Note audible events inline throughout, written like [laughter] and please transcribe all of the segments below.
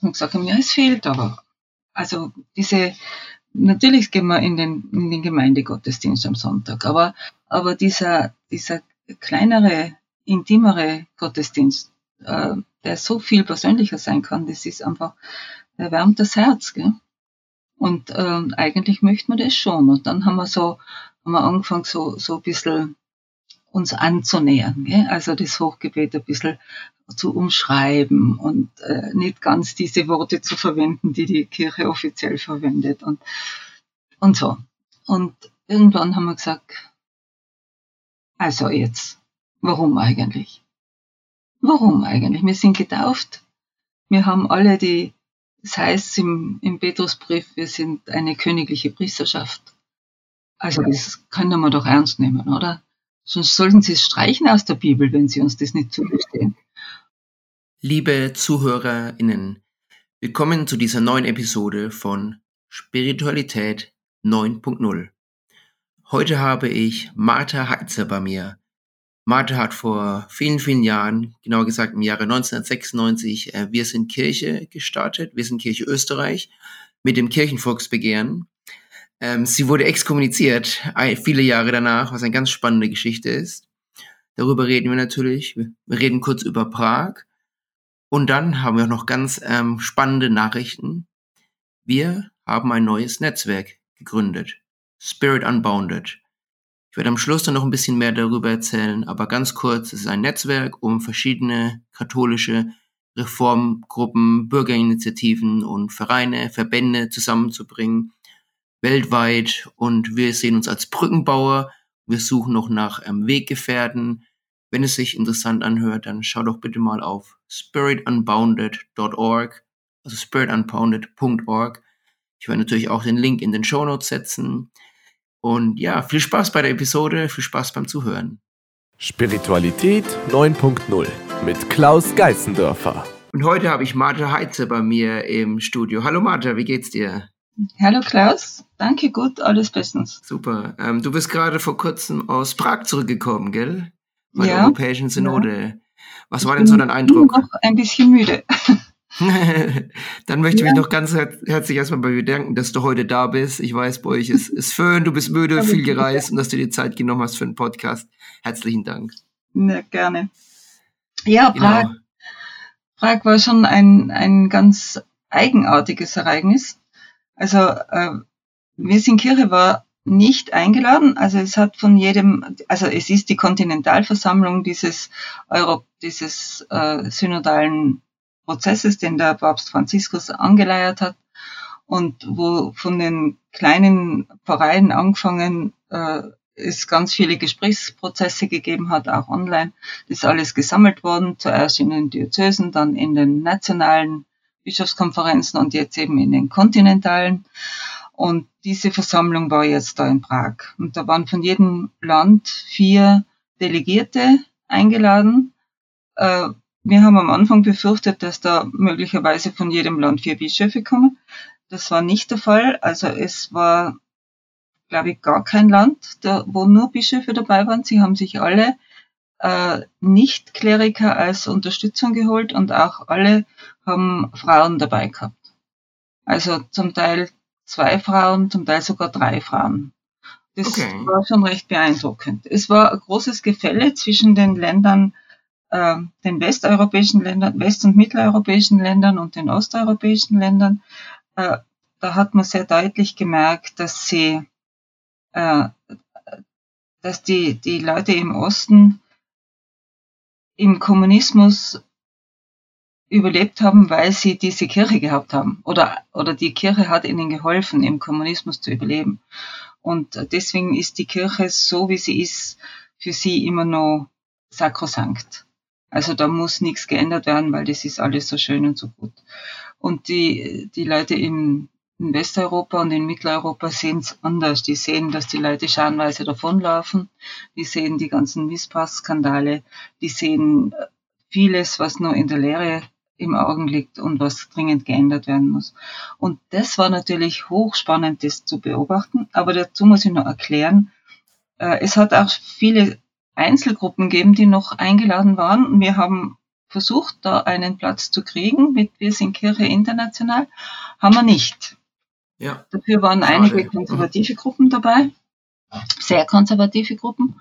Und gesagt haben, ja, es fehlt aber. Also diese, natürlich gehen wir in den, in den Gemeindegottesdienst am Sonntag, aber, aber dieser, dieser kleinere, intimere Gottesdienst, äh, der so viel persönlicher sein kann, das ist einfach, der wärmt das Herz, gell? Und äh, eigentlich möchten wir das schon. Und dann haben wir so, haben wir angefangen, so, so ein bisschen uns anzunähern. Gell? Also das Hochgebet ein bisschen zu umschreiben und äh, nicht ganz diese Worte zu verwenden, die die Kirche offiziell verwendet und, und so. Und irgendwann haben wir gesagt, also jetzt, warum eigentlich? Warum eigentlich? Wir sind getauft. Wir haben alle die, das heißt im, im Petrusbrief, wir sind eine königliche Priesterschaft. Also das können wir doch ernst nehmen, oder? Sonst sollten Sie es streichen aus der Bibel, wenn Sie uns das nicht zugestehen. Liebe ZuhörerInnen, willkommen zu dieser neuen Episode von Spiritualität 9.0. Heute habe ich Martha Heitzer bei mir. Martha hat vor vielen, vielen Jahren, genauer gesagt im Jahre 1996, äh, Wir sind Kirche gestartet, Wir sind Kirche Österreich, mit dem Kirchenvolksbegehren. Ähm, sie wurde exkommuniziert, viele Jahre danach, was eine ganz spannende Geschichte ist. Darüber reden wir natürlich. Wir reden kurz über Prag und dann haben wir noch ganz ähm, spannende Nachrichten. Wir haben ein neues Netzwerk gegründet. Spirit Unbounded. Ich werde am Schluss dann noch ein bisschen mehr darüber erzählen, aber ganz kurz, es ist ein Netzwerk, um verschiedene katholische Reformgruppen, Bürgerinitiativen und Vereine, Verbände zusammenzubringen, weltweit. Und wir sehen uns als Brückenbauer. Wir suchen noch nach ähm, Weggefährten, wenn es sich interessant anhört, dann schau doch bitte mal auf spiritunbounded.org, also spiritunbounded.org. Ich werde natürlich auch den Link in den Show Notes setzen. Und ja, viel Spaß bei der Episode, viel Spaß beim Zuhören. Spiritualität 9.0 mit Klaus Geißendörfer. Und heute habe ich Martha Heitze bei mir im Studio. Hallo Martha, wie geht's dir? Hallo Klaus, danke gut, alles bestens. Super. Ähm, du bist gerade vor kurzem aus Prag zurückgekommen, gell? bei ja, der Europäischen Synode. Ja. Was war denn so dein Eindruck? Noch ein bisschen müde. [laughs] [laughs] Dann möchte ich ja. mich noch ganz her herzlich erstmal bei dir danken, dass du heute da bist. Ich weiß, bei euch ist, ist Föhn, du bist müde, viel gereist und dass du dir Zeit genommen hast für den Podcast. Herzlichen Dank. Ja, gerne. Ja, genau. Prag, Prag war schon ein, ein ganz eigenartiges Ereignis. Also, äh, wir sind Kirche war nicht eingeladen. Also es hat von jedem, also es ist die Kontinentalversammlung dieses Euro, dieses äh, synodalen Prozesses, den der Papst Franziskus angeleiert hat und wo von den kleinen Pfarreien angefangen äh, es ganz viele Gesprächsprozesse gegeben hat, auch online. Das ist alles gesammelt worden, zuerst in den Diözesen, dann in den nationalen Bischofskonferenzen und jetzt eben in den kontinentalen. Und diese Versammlung war jetzt da in Prag. Und da waren von jedem Land vier Delegierte eingeladen. Äh, wir haben am Anfang befürchtet, dass da möglicherweise von jedem Land vier Bischöfe kommen. Das war nicht der Fall. Also es war, glaube ich, gar kein Land, wo nur Bischöfe dabei waren. Sie haben sich alle äh, Nicht-Kleriker als Unterstützung geholt und auch alle haben Frauen dabei gehabt. Also zum Teil zwei Frauen, zum Teil sogar drei Frauen. Das okay. war schon recht beeindruckend. Es war ein großes Gefälle zwischen den Ländern, äh, den westeuropäischen Ländern, west- und mitteleuropäischen Ländern und den osteuropäischen Ländern. Äh, da hat man sehr deutlich gemerkt, dass sie, äh, dass die, die Leute im Osten im Kommunismus überlebt haben, weil sie diese Kirche gehabt haben. Oder, oder die Kirche hat ihnen geholfen, im Kommunismus zu überleben. Und deswegen ist die Kirche so, wie sie ist, für sie immer noch sakrosankt. Also da muss nichts geändert werden, weil das ist alles so schön und so gut. Und die, die Leute in, in Westeuropa und in Mitteleuropa sehen es anders. Die sehen, dass die Leute scharenweise davonlaufen. Die sehen die ganzen Missbrauchsskandale. Die sehen vieles, was nur in der Lehre im Augen liegt und was dringend geändert werden muss. Und das war natürlich hochspannend, das zu beobachten. Aber dazu muss ich noch erklären, äh, es hat auch viele Einzelgruppen gegeben, die noch eingeladen waren. Wir haben versucht, da einen Platz zu kriegen mit Wir sind Kirche international. Haben wir nicht. Ja. Dafür waren Schade. einige konservative Gruppen dabei, sehr konservative Gruppen.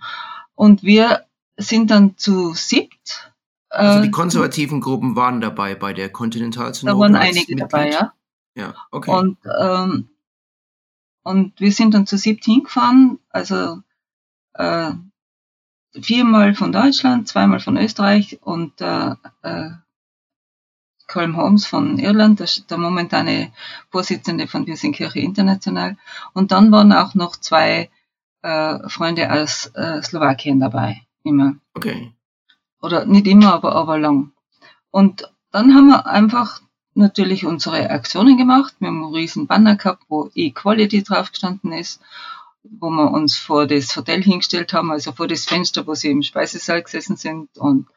Und wir sind dann zu siebt. Also die äh, konservativen Gruppen waren dabei bei der Kontinentalsynode? Da waren einige Mitglied. dabei, ja. Ja, okay. Und, ähm, und wir sind dann zu siebt hingefahren, also äh, viermal von Deutschland, zweimal von Österreich und äh, äh, Colm Holmes von Irland, der, der momentane Vorsitzende von Wir sind Kirche International. Und dann waren auch noch zwei äh, Freunde aus äh, Slowakien dabei, immer. Okay. Oder nicht immer, aber, aber lang. Und dann haben wir einfach natürlich unsere Aktionen gemacht. Wir haben einen riesen Banner gehabt, wo Equality drauf gestanden ist wo wir uns vor das Hotel hingestellt haben, also vor das Fenster, wo sie im Speisesaal gesessen sind und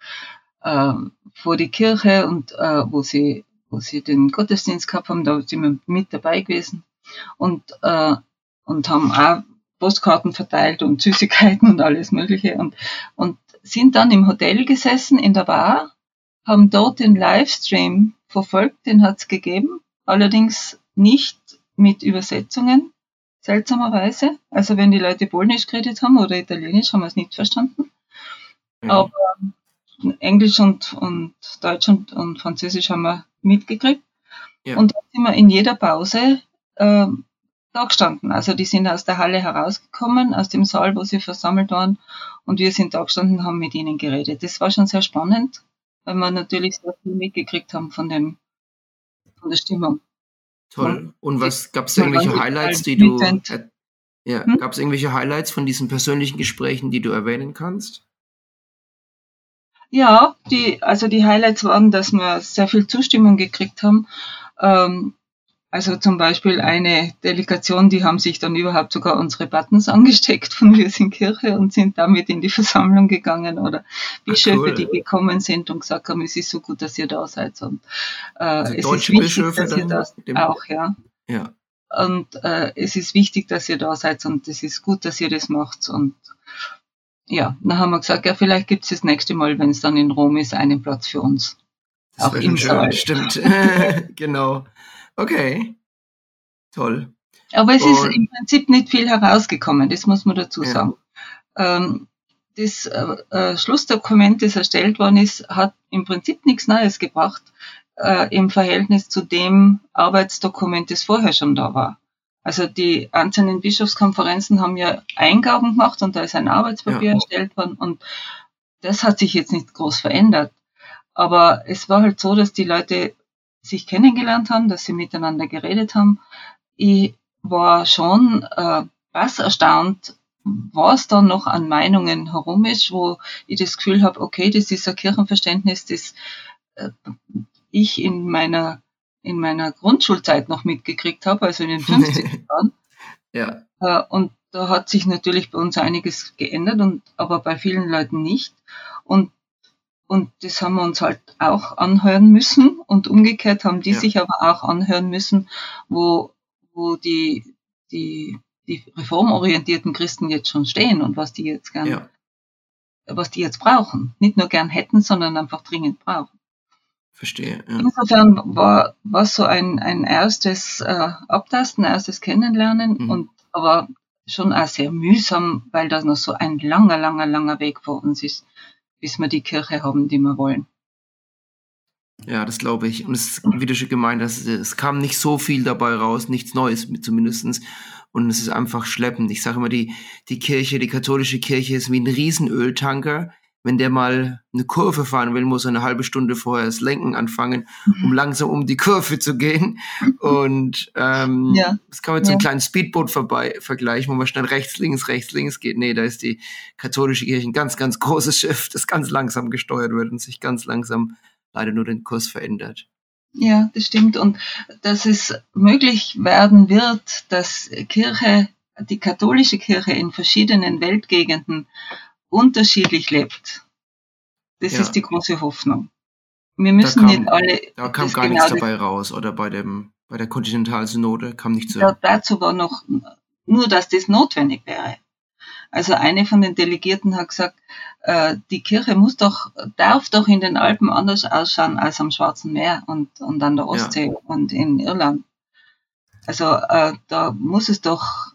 äh, vor die Kirche und äh, wo sie wo sie den Gottesdienst gehabt haben, da sind wir mit dabei gewesen und äh, und haben auch Postkarten verteilt und Süßigkeiten und alles Mögliche und und sind dann im Hotel gesessen in der Bar, haben dort den Livestream verfolgt, den hat's gegeben, allerdings nicht mit Übersetzungen, seltsamerweise. Also wenn die Leute Polnisch geredet haben oder Italienisch, haben wir es nicht verstanden. Ja. Aber Englisch und, und Deutsch und, und Französisch haben wir mitgekriegt. Ja. Und da sind wir in jeder Pause äh, da gestanden. Also die sind aus der Halle herausgekommen, aus dem Saal, wo sie versammelt waren. Und wir sind da gestanden und haben mit ihnen geredet. Das war schon sehr spannend, weil wir natürlich sehr viel mitgekriegt haben von dem, von der Stimmung. Toll. Und was gab es irgendwelche Highlights, die du ja, hm? gab es irgendwelche Highlights von diesen persönlichen Gesprächen, die du erwähnen kannst? Ja, die, also die Highlights waren, dass wir sehr viel Zustimmung gekriegt haben. Ähm, also zum Beispiel eine Delegation, die haben sich dann überhaupt sogar unsere Buttons angesteckt von Wir sind Kirche und sind damit in die Versammlung gegangen oder Bischöfe, cool. die gekommen sind und gesagt haben, es ist so gut, dass ihr da seid. Und äh, also es ist wichtig, Bischöfe dass ihr da auch, ja. ja. Und äh, es ist wichtig, dass ihr da seid und es ist gut, dass ihr das macht. Und ja, dann haben wir gesagt, ja, vielleicht gibt es das nächste Mal, wenn es dann in Rom ist, einen Platz für uns. Das auch im schön, Saal. Stimmt, [laughs] [laughs] genau. Okay, toll. Aber es Und, ist im Prinzip nicht viel herausgekommen, das muss man dazu sagen. Ja. Ähm, das äh, äh, Schlussdokument, das erstellt worden ist, hat im Prinzip nichts Neues gebracht äh, im Verhältnis zu dem Arbeitsdokument, das vorher schon da war. Also die einzelnen Bischofskonferenzen haben ja Eingaben gemacht und da ist ein Arbeitspapier ja. erstellt worden und das hat sich jetzt nicht groß verändert. Aber es war halt so, dass die Leute sich kennengelernt haben, dass sie miteinander geredet haben. Ich war schon äh, was erstaunt, was da noch an Meinungen herum ist, wo ich das Gefühl habe, okay, das ist ein Kirchenverständnis, das äh, ich in meiner in meiner Grundschulzeit noch mitgekriegt habe, also in den 50 [laughs] Jahren. ja. Äh, und da hat sich natürlich bei uns einiges geändert, und, aber bei vielen Leuten nicht. Und, und das haben wir uns halt auch anhören müssen. Und umgekehrt haben die ja. sich aber auch anhören müssen, wo, wo die, die, die reformorientierten Christen jetzt schon stehen und was die jetzt gern, ja. was die jetzt brauchen. Nicht nur gern hätten, sondern einfach dringend brauchen. Verstehe. Ja. Insofern war, war so ein, ein erstes äh, Abtasten, erstes Kennenlernen mhm. und aber schon auch sehr mühsam, weil das noch so ein langer, langer, langer Weg vor uns ist, bis wir die Kirche haben, die wir wollen. Ja, das glaube ich. Und es ist, wie du schon gemeint hast, es kam nicht so viel dabei raus, nichts Neues zumindestens. Und es ist einfach schleppend. Ich sage immer, die, die Kirche, die katholische Kirche ist wie ein Riesenöltanker, wenn der mal eine Kurve fahren will, muss er eine halbe Stunde vorher das Lenken anfangen, um mhm. langsam um die Kurve zu gehen. Und ähm, ja. das kann man so einem kleinen Speedboot vorbei vergleichen, wo man schnell rechts, links, rechts, links geht. Nee, da ist die katholische Kirche ein ganz, ganz großes Schiff, das ganz langsam gesteuert wird und sich ganz langsam leider nur den Kurs verändert. Ja, das stimmt. Und dass es möglich werden wird, dass Kirche, die katholische Kirche in verschiedenen Weltgegenden unterschiedlich lebt. Das ja. ist die große Hoffnung. Wir müssen kam, nicht alle. Da kam gar genau nichts dabei raus, oder bei dem, bei der Kontinentalsynode kam nichts da, Dazu war noch nur, dass das notwendig wäre. Also eine von den Delegierten hat gesagt, äh, die Kirche muss doch, darf doch in den Alpen anders ausschauen als am Schwarzen Meer und, und an der Ostsee ja. und in Irland. Also äh, da muss es doch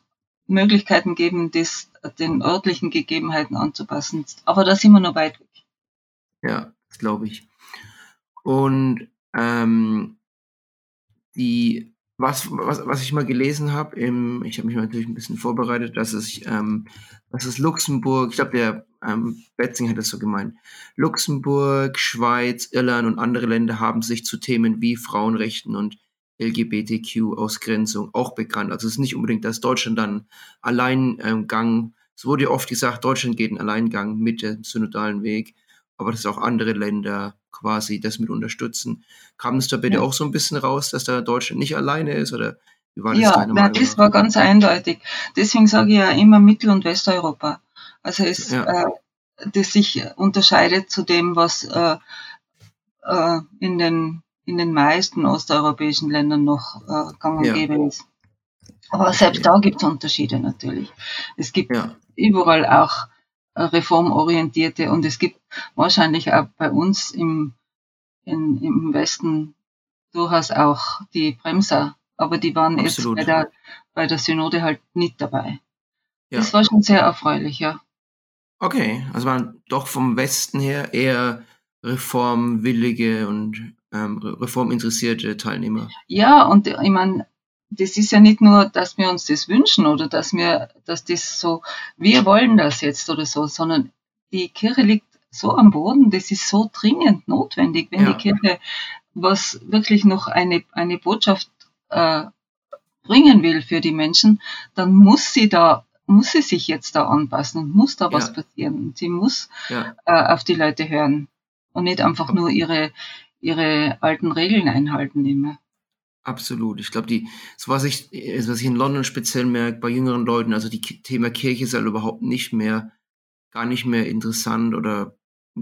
Möglichkeiten geben, das den örtlichen Gegebenheiten anzupassen. Aber da sind wir noch weit weg. Ja, das glaube ich. Und ähm, die was, was, was ich mal gelesen habe, ich habe mich natürlich ein bisschen vorbereitet, dass es, ähm, dass es Luxemburg, ich glaube, der ähm, Betzing hat das so gemeint, Luxemburg, Schweiz, Irland und andere Länder haben sich zu Themen wie Frauenrechten und LGBTQ-Ausgrenzung auch bekannt. Also es ist nicht unbedingt, dass Deutschland dann Alleingang, ähm, es wurde ja oft gesagt, Deutschland geht einen Alleingang mit dem synodalen Weg, aber dass auch andere Länder quasi das mit unterstützen. Kam es da bitte ja. auch so ein bisschen raus, dass da Deutschland nicht alleine ist oder wie war das ja, deine Meinung? Ja, das war ganz eindeutig. Deswegen sage ich ja immer Mittel- und Westeuropa. Also es, ja. äh, das sich unterscheidet zu dem, was äh, äh, in den in den meisten osteuropäischen Ländern noch äh, gang und ja. gäbe ist. Aber selbst da gibt es Unterschiede natürlich. Es gibt ja. überall auch reformorientierte und es gibt wahrscheinlich auch bei uns im, in, im Westen durchaus auch die Bremser, aber die waren Absolut. jetzt bei der, bei der Synode halt nicht dabei. Ja. Das war schon sehr erfreulich, ja. Okay, also waren doch vom Westen her eher reformwillige und ähm, reforminteressierte Teilnehmer. Ja, und ich meine, das ist ja nicht nur, dass wir uns das wünschen oder dass wir, dass das so, wir wollen das jetzt oder so, sondern die Kirche liegt so am Boden, das ist so dringend notwendig, wenn ja. die Kirche was wirklich noch eine, eine Botschaft äh, bringen will für die Menschen, dann muss sie da, muss sie sich jetzt da anpassen und muss da ja. was passieren. Sie muss ja. äh, auf die Leute hören und nicht einfach nur ihre, ihre alten Regeln einhalten immer. Absolut. Ich glaube, die, so was ich, was ich in London speziell merke, bei jüngeren Leuten, also die Thema Kirche ist halt überhaupt nicht mehr, gar nicht mehr interessant oder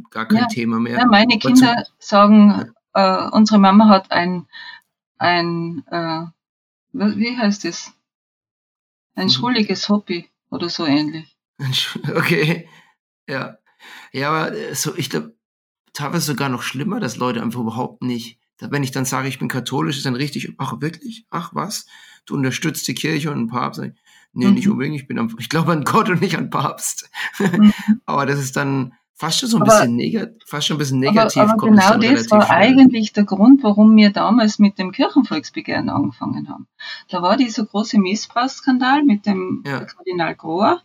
gar kein ja, Thema mehr. Ja, meine Kinder zum, sagen, äh, unsere Mama hat ein, ein, äh, wie heißt es? Ein mhm. schwuliges Hobby oder so ähnlich. [laughs] Okay. Ja. Ja, aber äh, so, ich glaube, teilweise sogar noch schlimmer, dass Leute einfach überhaupt nicht wenn ich dann sage, ich bin katholisch, ist dann richtig, ach wirklich? Ach was? Du unterstützt die Kirche und den Papst? Nee, mhm. nicht unbedingt, ich bin am, ich glaube an Gott und nicht an Papst. Mhm. [laughs] aber das ist dann fast schon so ein aber, bisschen negativ, fast schon ein bisschen negativ. Aber, aber genau das war schnell. eigentlich der Grund, warum wir damals mit dem Kirchenvolksbegehren angefangen haben. Da war dieser große Missbrauchsskandal mit dem ja. Kardinal Grohr.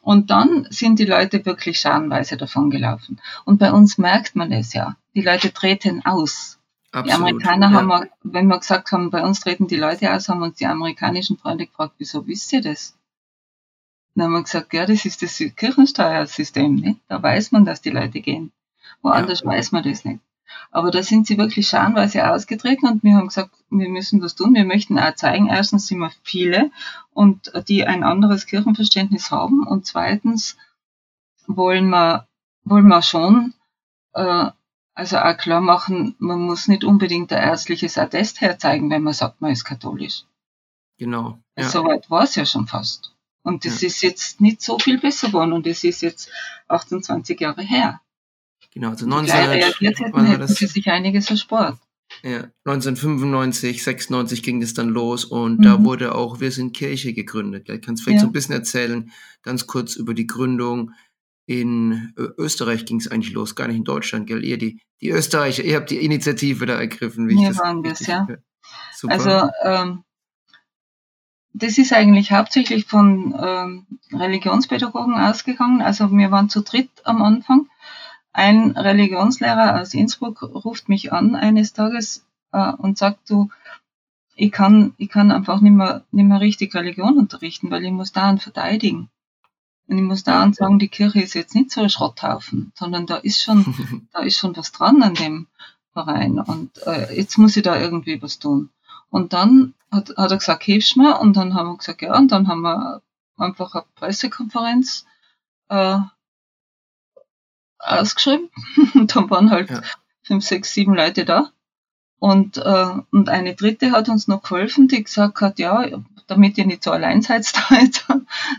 Und dann sind die Leute wirklich scharenweise davon gelaufen. Und bei uns merkt man es ja. Die Leute treten aus. Absolut, die Amerikaner ja. haben, wir, wenn wir gesagt haben, bei uns treten die Leute aus, haben uns die amerikanischen Freunde gefragt, wieso wisst ihr das? Dann haben wir gesagt, ja, das ist das Kirchensteuersystem, nicht? Da weiß man, dass die Leute gehen. Woanders ja. weiß man das nicht. Aber da sind sie wirklich scharenweise ausgetreten und wir haben gesagt, wir müssen das tun. Wir möchten auch zeigen, erstens sind wir viele und die ein anderes Kirchenverständnis haben und zweitens wollen wir, wollen wir schon äh, also auch klar machen, man muss nicht unbedingt ein ärztliches Attest herzeigen, wenn man sagt, man ist katholisch. Genau. Ja. Soweit war es ja schon fast. Und das ja. ist jetzt nicht so viel besser geworden und das ist jetzt 28 Jahre her. Genau, also 19, reagiert hätten, hätten das, sich einiges erspart. Ja, 1995, 96 ging es dann los und mhm. da wurde auch Wir sind Kirche gegründet. Kannst du vielleicht ja. so ein bisschen erzählen, ganz kurz über die Gründung, in Österreich ging es eigentlich los, gar nicht in Deutschland, gell? Ihr, die, die Österreicher, ihr habt die Initiative da ergriffen. Wie Wir waren das, ja. Super. Also, ähm, das ist eigentlich hauptsächlich von ähm, Religionspädagogen ausgegangen. Also wir waren zu dritt am Anfang. Ein Religionslehrer aus Innsbruck ruft mich an eines Tages äh, und sagt, du, ich kann, ich kann einfach nicht mehr, nicht mehr richtig Religion unterrichten, weil ich muss da verteidigen. Und ich muss da sagen, die Kirche ist jetzt nicht so ein Schrotthaufen, sondern da ist schon, [laughs] da ist schon was dran an dem Verein. Und äh, jetzt muss ich da irgendwie was tun. Und dann hat, hat er gesagt, hilfst mir? Und dann haben wir gesagt, ja. Und dann haben wir einfach eine Pressekonferenz äh, ausgeschrieben. [laughs] und dann waren halt ja. fünf, sechs, sieben Leute da. Und, äh, und eine dritte hat uns noch geholfen, die gesagt hat, ja, damit ihr nicht so allein seid [laughs] da jetzt,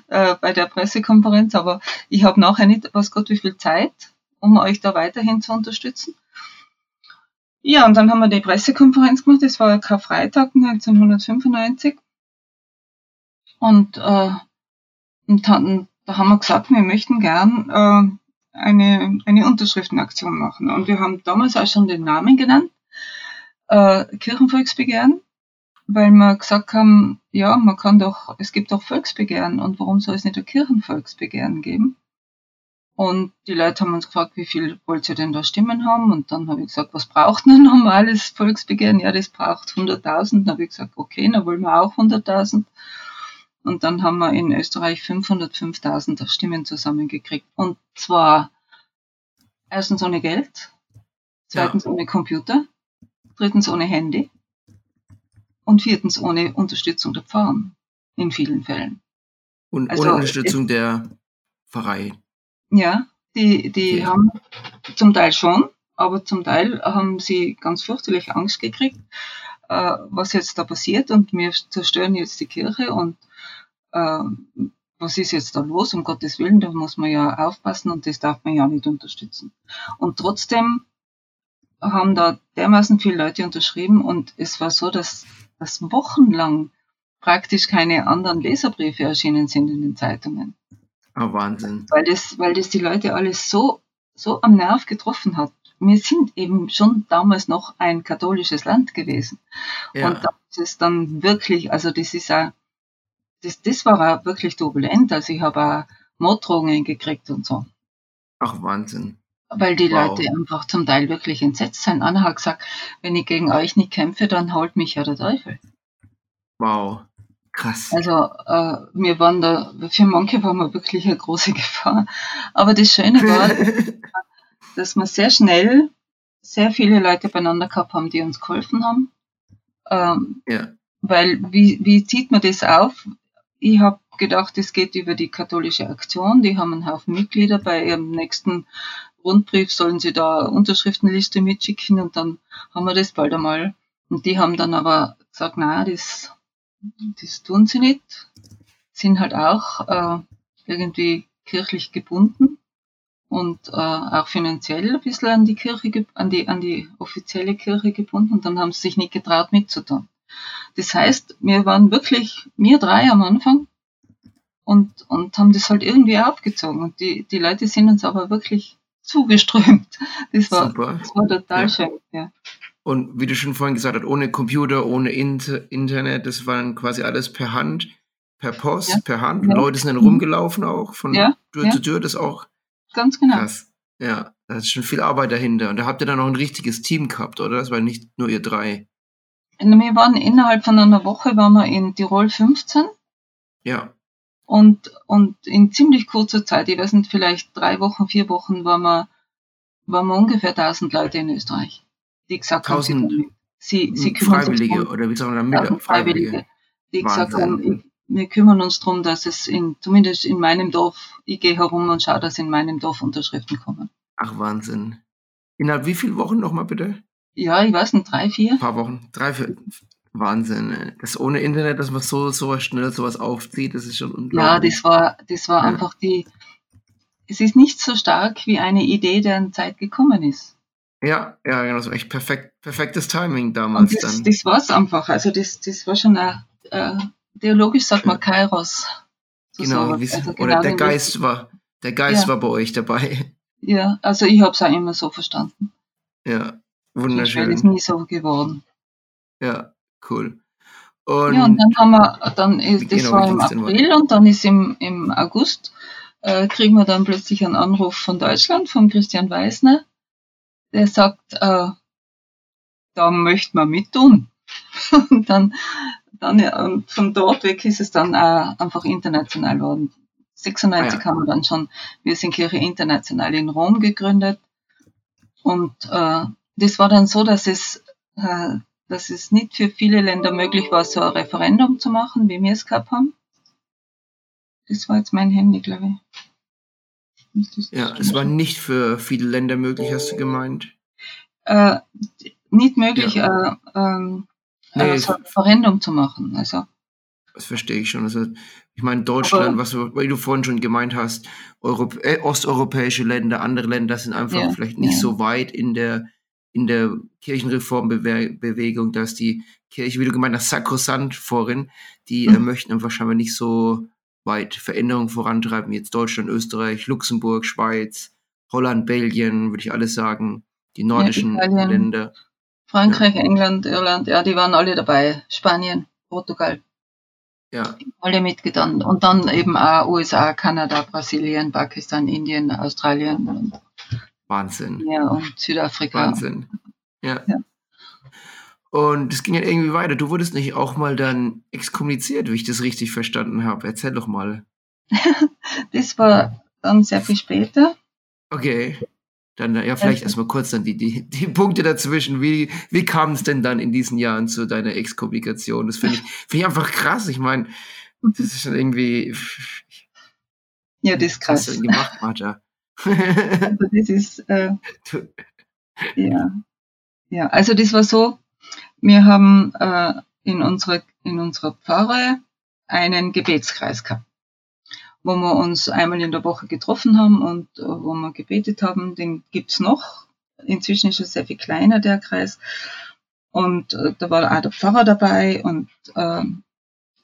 äh, bei der Pressekonferenz, aber ich habe nachher nicht, was Gott, wie viel Zeit, um euch da weiterhin zu unterstützen. Ja, und dann haben wir die Pressekonferenz gemacht, das war Karfreitag 1995. Und, äh, und dann, da haben wir gesagt, wir möchten gern äh, eine, eine Unterschriftenaktion machen. Und wir haben damals auch schon den Namen genannt, äh, Kirchenvolksbegehren, weil wir gesagt haben, ja, man kann doch, es gibt doch Volksbegehren und warum soll es nicht ein Kirchenvolksbegehren geben? Und die Leute haben uns gefragt, wie viel wollt ihr denn da Stimmen haben? Und dann habe ich gesagt, was braucht ein [laughs] normales Volksbegehren? Ja, das braucht 100.000. Dann habe ich gesagt, okay, dann wollen wir auch 100.000. Und dann haben wir in Österreich 505.000 Stimmen zusammengekriegt. Und zwar erstens ohne Geld, zweitens ja. ohne Computer, drittens ohne Handy und viertens ohne Unterstützung der Pfarrer in vielen Fällen. Und also, ohne Unterstützung der Pfarrei. Ja, die, die ja. haben zum Teil schon, aber zum Teil haben sie ganz fürchterlich Angst gekriegt, äh, was jetzt da passiert und wir zerstören jetzt die Kirche und äh, was ist jetzt da los, um Gottes Willen, da muss man ja aufpassen und das darf man ja nicht unterstützen. Und trotzdem haben da dermaßen viele Leute unterschrieben und es war so, dass, dass wochenlang praktisch keine anderen Leserbriefe erschienen sind in den Zeitungen. Oh, Wahnsinn. Weil das, weil das die Leute alles so, so am Nerv getroffen hat. Wir sind eben schon damals noch ein katholisches Land gewesen. Ja. Und da ist es dann wirklich, also das ist auch, das, das war auch wirklich turbulent. Also ich habe auch Morddrohungen gekriegt und so. Ach, Wahnsinn. Weil die wow. Leute einfach zum Teil wirklich entsetzt sind. Anna hat gesagt, wenn ich gegen euch nicht kämpfe, dann holt mich ja der Teufel. Wow. Krass. Also äh, wir waren da, für manche waren wir wirklich eine große [laughs] Gefahr. Aber das Schöne war, [laughs] dass wir sehr schnell sehr viele Leute beieinander gehabt haben, die uns geholfen haben. Ähm, ja. Weil wie, wie zieht man das auf? Ich habe gedacht, es geht über die katholische Aktion. Die haben einen Haufen Mitglieder. Bei ihrem nächsten Rundbrief sollen sie da Unterschriftenliste mitschicken und dann haben wir das bald einmal. Und die haben dann aber gesagt, na, das das tun sie nicht, sind halt auch äh, irgendwie kirchlich gebunden und äh, auch finanziell ein bisschen an die Kirche, an die, an die offizielle Kirche gebunden und dann haben sie sich nicht getraut mitzutun. Das heißt, wir waren wirklich, wir drei am Anfang und, und haben das halt irgendwie aufgezogen und die, die Leute sind uns aber wirklich [laughs] zugeströmt. Das war, Super. Das war total ja. schön, ja. Und wie du schon vorhin gesagt hast, ohne Computer, ohne Inter Internet, das war dann quasi alles per Hand, per Post, ja. per Hand. Ja. Leute sind dann mhm. rumgelaufen auch, von. Tür zu Tür, das auch ganz genau. Krass. Ja, da ist schon viel Arbeit dahinter. Und da habt ihr dann auch ein richtiges Team gehabt, oder? Das war nicht nur ihr drei. Wir waren innerhalb von einer Woche waren wir in Tirol 15. Ja. Und, und in ziemlich kurzer Zeit, ich weiß nicht, vielleicht drei Wochen, vier Wochen, waren wir, waren wir ungefähr 1000 Leute in Österreich die gesagt haben, sie, sie kümmern Freiwillige sich drum, oder wie sagen wir da, Freiwillige, die gesagt haben, wir kümmern uns darum, dass es in, zumindest in meinem Dorf, ich gehe herum und schaue, dass in meinem Dorf Unterschriften kommen. Ach, Wahnsinn. Innerhalb wie viele Wochen nochmal bitte? Ja, ich weiß nicht, drei, vier. Ein paar Wochen, drei, vier. Wahnsinn. Das ohne Internet, dass man so, so schnell sowas aufzieht, das ist schon unglaublich. Ja, das war, das war ja. einfach die, es ist nicht so stark wie eine Idee, deren Zeit gekommen ist. Ja, ja, genau, so echt perfekt, perfektes Timing damals das, dann. Das war's einfach. Also das, das war schon ein, äh, theologisch sagt man Kairos. So genau, also genau, oder der Geist war, der Geist ja. war bei euch dabei. Ja, also ich habe es auch immer so verstanden. Ja, wunderschön. ist nie so geworden. Ja, cool. Und ja, und dann haben wir, dann ist, das genau, war im April und dann ist im, im August, äh, kriegen wir dann plötzlich einen Anruf von Deutschland, von Christian Weisner, der sagt, äh, da möchte man mit tun. [laughs] und dann, dann und von dort weg ist es dann auch einfach international geworden. 96 ah, ja. haben wir dann schon Wir sind Kirche International in Rom gegründet. Und äh, das war dann so, dass es, äh, dass es nicht für viele Länder möglich war, so ein Referendum zu machen, wie wir es gehabt haben. Das war jetzt mein Handy, glaube ich. Ja, es war nicht für viele Länder möglich, hast du gemeint? Äh, nicht möglich, ja. äh, ähm, nee, äh, so ein Referendum zu machen. Also. Das verstehe ich schon. Also, ich meine, Deutschland, aber, was weil du vorhin schon gemeint hast, Europ äh, osteuropäische Länder, andere Länder sind einfach ja, vielleicht nicht ja. so weit in der, in der Kirchenreformbewegung, dass die Kirche, wie du gemeint hast, sakrosant vorhin, die äh, mhm. möchten einfach scheinbar nicht so weit Veränderungen vorantreiben, jetzt Deutschland, Österreich, Luxemburg, Schweiz, Holland, Belgien, würde ich alles sagen, die nordischen ja, Länder. Frankreich, ja. England, Irland, ja, die waren alle dabei. Spanien, Portugal. Ja. Alle mitgetan. Und dann eben auch USA, Kanada, Brasilien, Pakistan, Indien, Australien. Und, Wahnsinn. Ja, und Südafrika. Wahnsinn. Ja. ja. Und es ging dann irgendwie weiter. Du wurdest nicht auch mal dann exkommuniziert, wie ich das richtig verstanden habe. Erzähl doch mal. [laughs] das war dann sehr viel später. Okay. Dann ja, vielleicht erstmal kurz dann die, die, die Punkte dazwischen. Wie, wie kam es denn dann in diesen Jahren zu deiner Exkommunikation? Das finde ich, find ich einfach krass. Ich meine, das ist schon irgendwie. Ja, das ist krass. Was hast du denn gemacht, Martha? Also [laughs] das ist, äh, ja. Ja, also das war so, wir haben äh, in, unserer, in unserer Pfarre einen Gebetskreis gehabt wo wir uns einmal in der Woche getroffen haben und äh, wo wir gebetet haben. Den gibt's noch. Inzwischen ist es sehr viel kleiner, der Kreis. Und äh, da war auch der Pfarrer dabei und äh,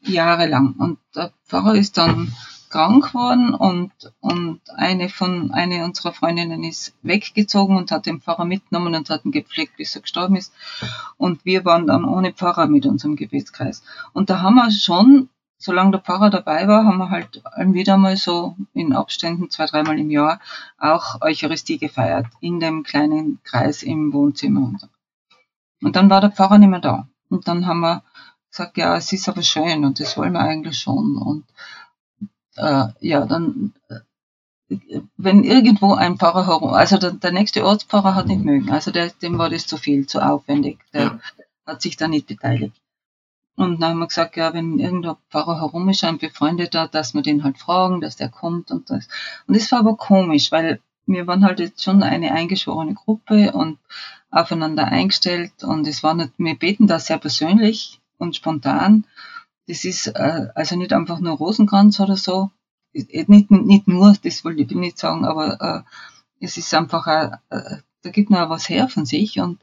jahrelang. Und der Pfarrer ist dann krank geworden und, und eine von, eine unserer Freundinnen ist weggezogen und hat den Pfarrer mitgenommen und hat ihn gepflegt, bis er gestorben ist. Und wir waren dann ohne Pfarrer mit unserem Gebetskreis. Und da haben wir schon solange der Pfarrer dabei war, haben wir halt wieder mal so in Abständen zwei, dreimal im Jahr auch Eucharistie gefeiert in dem kleinen Kreis im Wohnzimmer. Und dann war der Pfarrer nicht mehr da. Und dann haben wir gesagt, ja, es ist aber schön und das wollen wir eigentlich schon. Und äh, ja, dann, äh, wenn irgendwo ein Pfarrer herum, also der, der nächste Ortspfarrer hat nicht mögen, also der, dem war das zu viel, zu aufwendig. Der ja. hat sich da nicht beteiligt. Und dann haben wir gesagt, ja, wenn irgendein Pfarrer herum ist, ein Befreundeter, dass wir den halt fragen, dass der kommt und das. Und das war aber komisch, weil wir waren halt jetzt schon eine eingeschworene Gruppe und aufeinander eingestellt und es war nicht, wir beten da sehr persönlich und spontan. Das ist äh, also nicht einfach nur Rosenkranz oder so. Nicht, nicht nur, das wollte ich nicht sagen, aber äh, es ist einfach, äh, da gibt man auch was her von sich und,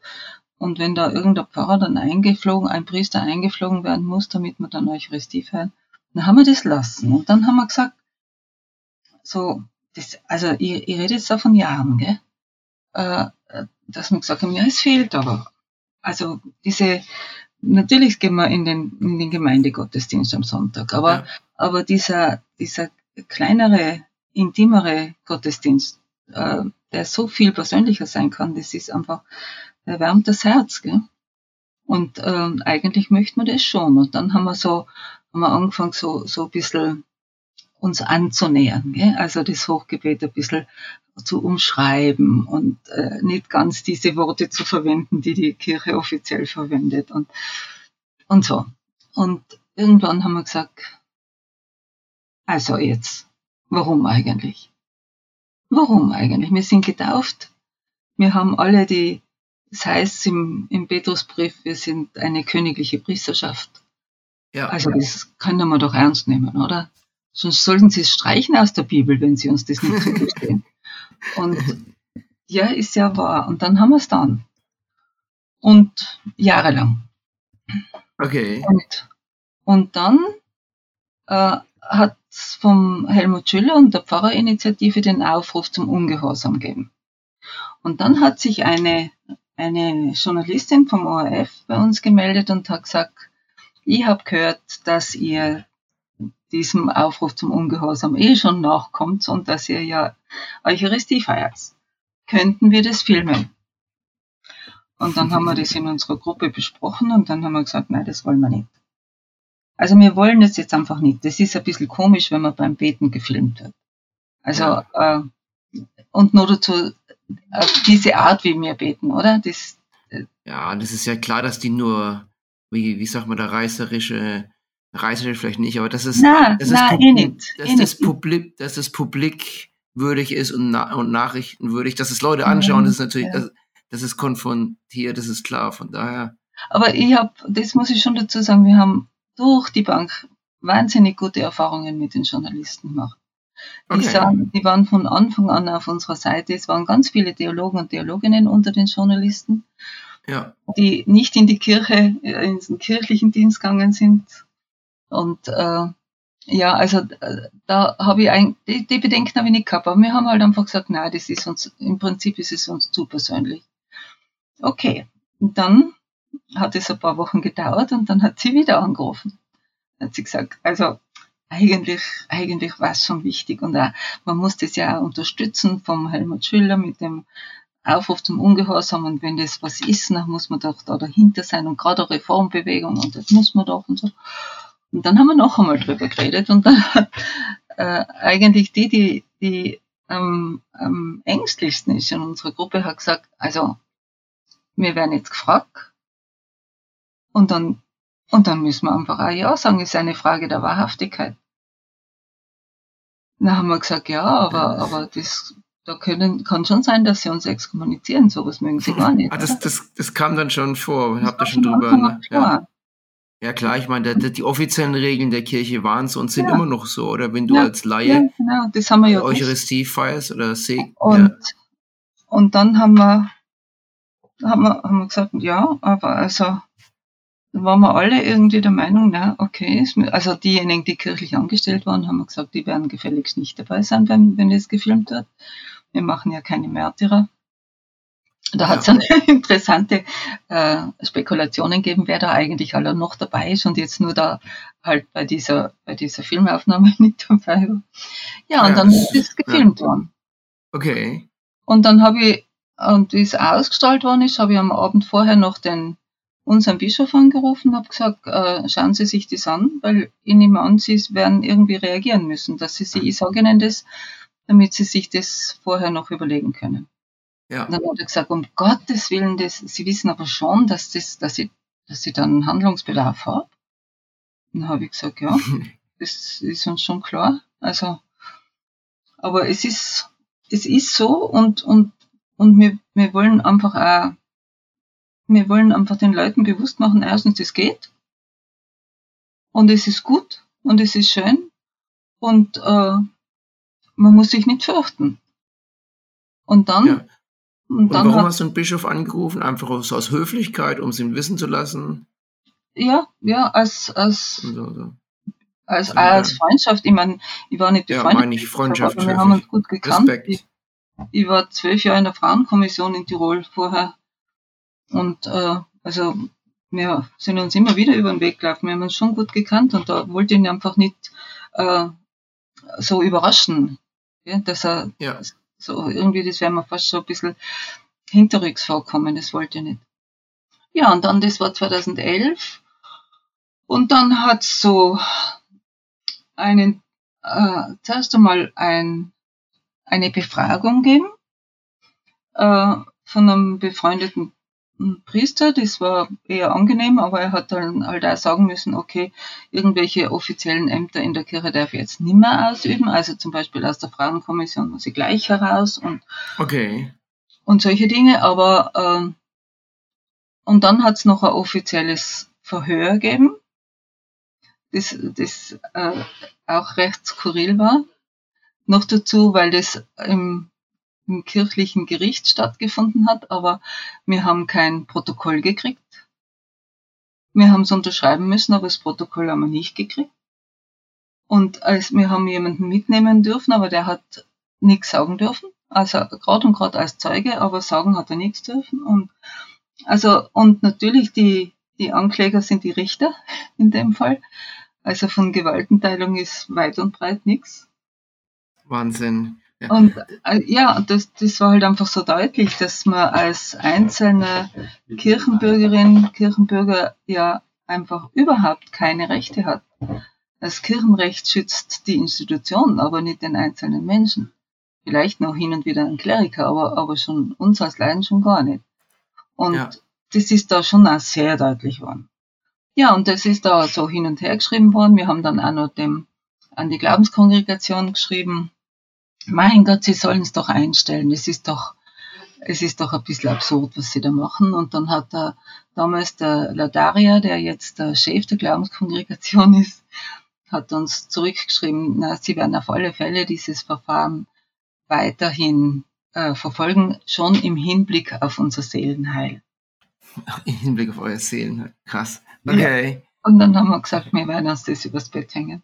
und wenn da irgendein Pfarrer dann eingeflogen, ein Priester eingeflogen werden muss, damit wir dann Eucharistie feiern, dann haben wir das lassen. Und dann haben wir gesagt, so, das, also ich, ich rede jetzt da von Jahren, gell? Äh, dass wir gesagt haben, ja, es fehlt aber. Also diese, natürlich gehen wir in den, in den Gemeindegottesdienst am Sonntag, aber, ja. aber dieser, dieser kleinere, intimere Gottesdienst, äh, der so viel persönlicher sein kann, das ist einfach, erwärmt das Herz, gell? Und ähm, eigentlich möchte man das schon. Und dann haben wir so, haben wir angefangen, so, so ein bisschen uns anzunähern. Gell? Also das Hochgebet ein bisschen zu umschreiben und äh, nicht ganz diese Worte zu verwenden, die die Kirche offiziell verwendet und, und so. Und irgendwann haben wir gesagt, also jetzt, warum eigentlich? Warum eigentlich? Wir sind getauft. Wir haben alle die das heißt im, im Petrusbrief, wir sind eine königliche Priesterschaft. Ja. Also das können wir doch ernst nehmen, oder? Sonst sollten Sie es streichen aus der Bibel, wenn Sie uns das nicht [laughs] zugestehen. Und ja, ist ja wahr. Und dann haben wir es dann. Und jahrelang. Okay. Und, und dann äh, hat es vom Helmut Schüller und der Pfarrerinitiative den Aufruf zum Ungehorsam gegeben. Und dann hat sich eine eine Journalistin vom ORF bei uns gemeldet und hat gesagt, ich habe gehört, dass ihr diesem Aufruf zum Ungehorsam eh schon nachkommt und dass ihr ja Eucharistie feiert. Könnten wir das filmen? Und dann haben wir das in unserer Gruppe besprochen und dann haben wir gesagt, nein, das wollen wir nicht. Also wir wollen das jetzt einfach nicht. Das ist ein bisschen komisch, wenn man beim Beten gefilmt wird. Also, äh, und nur dazu, auf diese Art, wie wir beten, oder? Das, äh ja, das ist ja klar, dass die nur, wie, wie sagt man, der reißerische, reißerisch vielleicht nicht, aber das ist, na, das, na, ist eh nicht, dass, eh das Publik, dass das Publik würdig ist und, na, und Nachrichten würdig, dass es Leute anschauen, mhm, das ist natürlich, ja. das, das ist konfrontiert, das ist klar, von daher. Aber ich habe, das muss ich schon dazu sagen, wir haben durch die Bank wahnsinnig gute Erfahrungen mit den Journalisten gemacht. Die, Okay. sagen, die waren von Anfang an auf unserer Seite. Es waren ganz viele Theologen und Theologinnen unter den Journalisten, Ja, die nicht in die Kirche, äh, in den kirchlichen Dienst gegangen sind. Und äh, ja, also da habe ich ein, die, die Bedenken habe ich nicht gehabt, aber wir haben halt einfach gesagt, nein, das ist uns, im Prinzip ist es uns zu persönlich. Okay, und dann hat es ein paar Wochen gedauert und dann hat sie wieder angerufen. Dann hat sie gesagt, also eigentlich, eigentlich war es schon wichtig und auch, man muss das ja auch unterstützen vom Helmut Schüller mit dem Aufruf zum Ungehorsam und wenn das was ist, dann muss man doch da dahinter sein und gerade Reformbewegung und das muss man doch und so. Und dann haben wir noch einmal drüber geredet und dann hat äh, eigentlich die, die, die am, am ängstlichsten ist in unserer Gruppe, hat gesagt, also wir werden jetzt gefragt und dann, und dann müssen wir einfach auch Ja sagen, ist eine Frage der Wahrhaftigkeit. Dann haben wir gesagt, ja, aber, aber das, da können, kann schon sein, dass sie uns exkommunizieren, sowas mögen sie gar nicht. ah, das, das, das kam dann schon vor. Habt ihr schon drüber? Ne? Ja. Ja, klar, ich meine, die offiziellen Regeln der Kirche waren so und sind Ja. immer noch so, oder? Wenn du Ja, als Laie Ja, genau, ja. Eucharistie feierst oder Segen. Und, und dann haben wir, haben wir, haben wir gesagt, ja, aber also, waren wir alle irgendwie der Meinung, na, okay, also diejenigen, die kirchlich angestellt waren, haben wir gesagt, die werden gefälligst nicht dabei sein, wenn, wenn das gefilmt wird. Wir machen ja keine Märtyrer. Da hat es Ja. dann [laughs] interessante äh, Spekulationen gegeben, wer da eigentlich alle noch dabei ist und jetzt nur da halt bei dieser, bei dieser Filmaufnahme [laughs] nicht dabei war. Ja, und Ja, dann ist es gefilmt worden. Okay. Und dann habe ich, und wie es ausgestrahlt worden ist, habe ich am Abend vorher noch den unseren Bischof angerufen, habe gesagt, äh, schauen Sie sich das an, weil ich nehme an, Sie werden irgendwie reagieren müssen, dass Sie, sie ich sage Ihnen das, damit Sie sich das vorher noch überlegen können. Ja. Und dann hat er gesagt, um Gottes Willen, das, Sie wissen aber schon, dass das, dass ich, dass ich dann Handlungsbedarf habe. Dann habe ich gesagt, ja, [laughs] das ist uns schon klar. Also, aber es ist, es ist so und, und, und wir, wir wollen einfach auch, wir wollen einfach den Leuten bewusst machen, erstens, es geht. Und es ist gut und es ist schön. Und äh, man muss sich nicht fürchten. Und dann, Ja. Und Und warum hat, hast du einen Bischof angerufen? Einfach aus, aus Höflichkeit, um es ihm wissen zu lassen? ja, ja, als, als, so, so. als, Ja. als Freundschaft, ich meine, ich war nicht Ja, befreundet, meine ich Freundschaft. aber wir haben uns gut gekannt. Respekt. Ich, ich war zwölf Jahre in der Frauenkommission in Tirol vorher. Und äh, also wir sind uns immer wieder über den Weg gelaufen. Wir haben uns schon gut gekannt und da wollte ich ihn einfach nicht äh, so überraschen. Ja, dass er Ja. So irgendwie, das wäre mir fast so ein bisschen hinterrücks vorkommen, das wollte ich nicht. Ja, und dann, das war 2011. Und dann hat's so einen, äh, zuerst einmal ein, eine Befragung gegeben äh, von einem befreundeten Priester. Das war eher angenehm, aber er hat dann halt auch sagen müssen, okay, irgendwelche offiziellen Ämter in der Kirche darf ich jetzt nicht mehr ausüben. Also zum Beispiel aus der Frauenkommission muss ich gleich heraus und Okay. und solche Dinge, aber ähm, und dann hat's noch ein offizielles Verhör gegeben, das, das äh, auch recht skurril war. Noch dazu, weil das im, im kirchlichen Gericht stattgefunden hat, aber wir haben kein Protokoll gekriegt. Wir haben es unterschreiben müssen, aber das Protokoll haben wir nicht gekriegt. Und als wir haben jemanden mitnehmen dürfen, aber der hat nichts sagen dürfen. Also gerade und gerade als Zeuge, aber sagen hat er nichts dürfen. Und also und natürlich die die Ankläger sind die Richter [laughs] in dem Fall. Also von Gewaltenteilung ist weit und breit nichts. Wahnsinn. Ja. Und äh, ja, das, das war halt einfach so deutlich, dass man als einzelne Kirchenbürgerin, Kirchenbürger ja einfach überhaupt keine Rechte hat. Das Kirchenrecht schützt die Institution, aber nicht den einzelnen Menschen. Vielleicht noch hin und wieder ein Kleriker, aber, aber schon uns als Leiden schon gar nicht. Und Ja. das ist da schon auch sehr deutlich worden. Ja, und das ist da so hin und her geschrieben worden. Wir haben dann auch noch dem, an die Glaubenskongregation geschrieben, mein Gott, Sie sollen es doch einstellen. Es ist doch, es ist doch ein bisschen absurd, was sie da machen. Und dann hat er damals der Ladaria, der jetzt der Chef der Glaubenskongregation [laughs] ist, hat uns zurückgeschrieben, na, sie werden auf alle Fälle dieses Verfahren weiterhin äh, verfolgen, schon im Hinblick auf unser Seelenheil. [laughs] Im Hinblick auf euer Seelenheil. Krass. Okay. Ja. Und dann haben wir gesagt, wir werden uns das übers Bett hängen.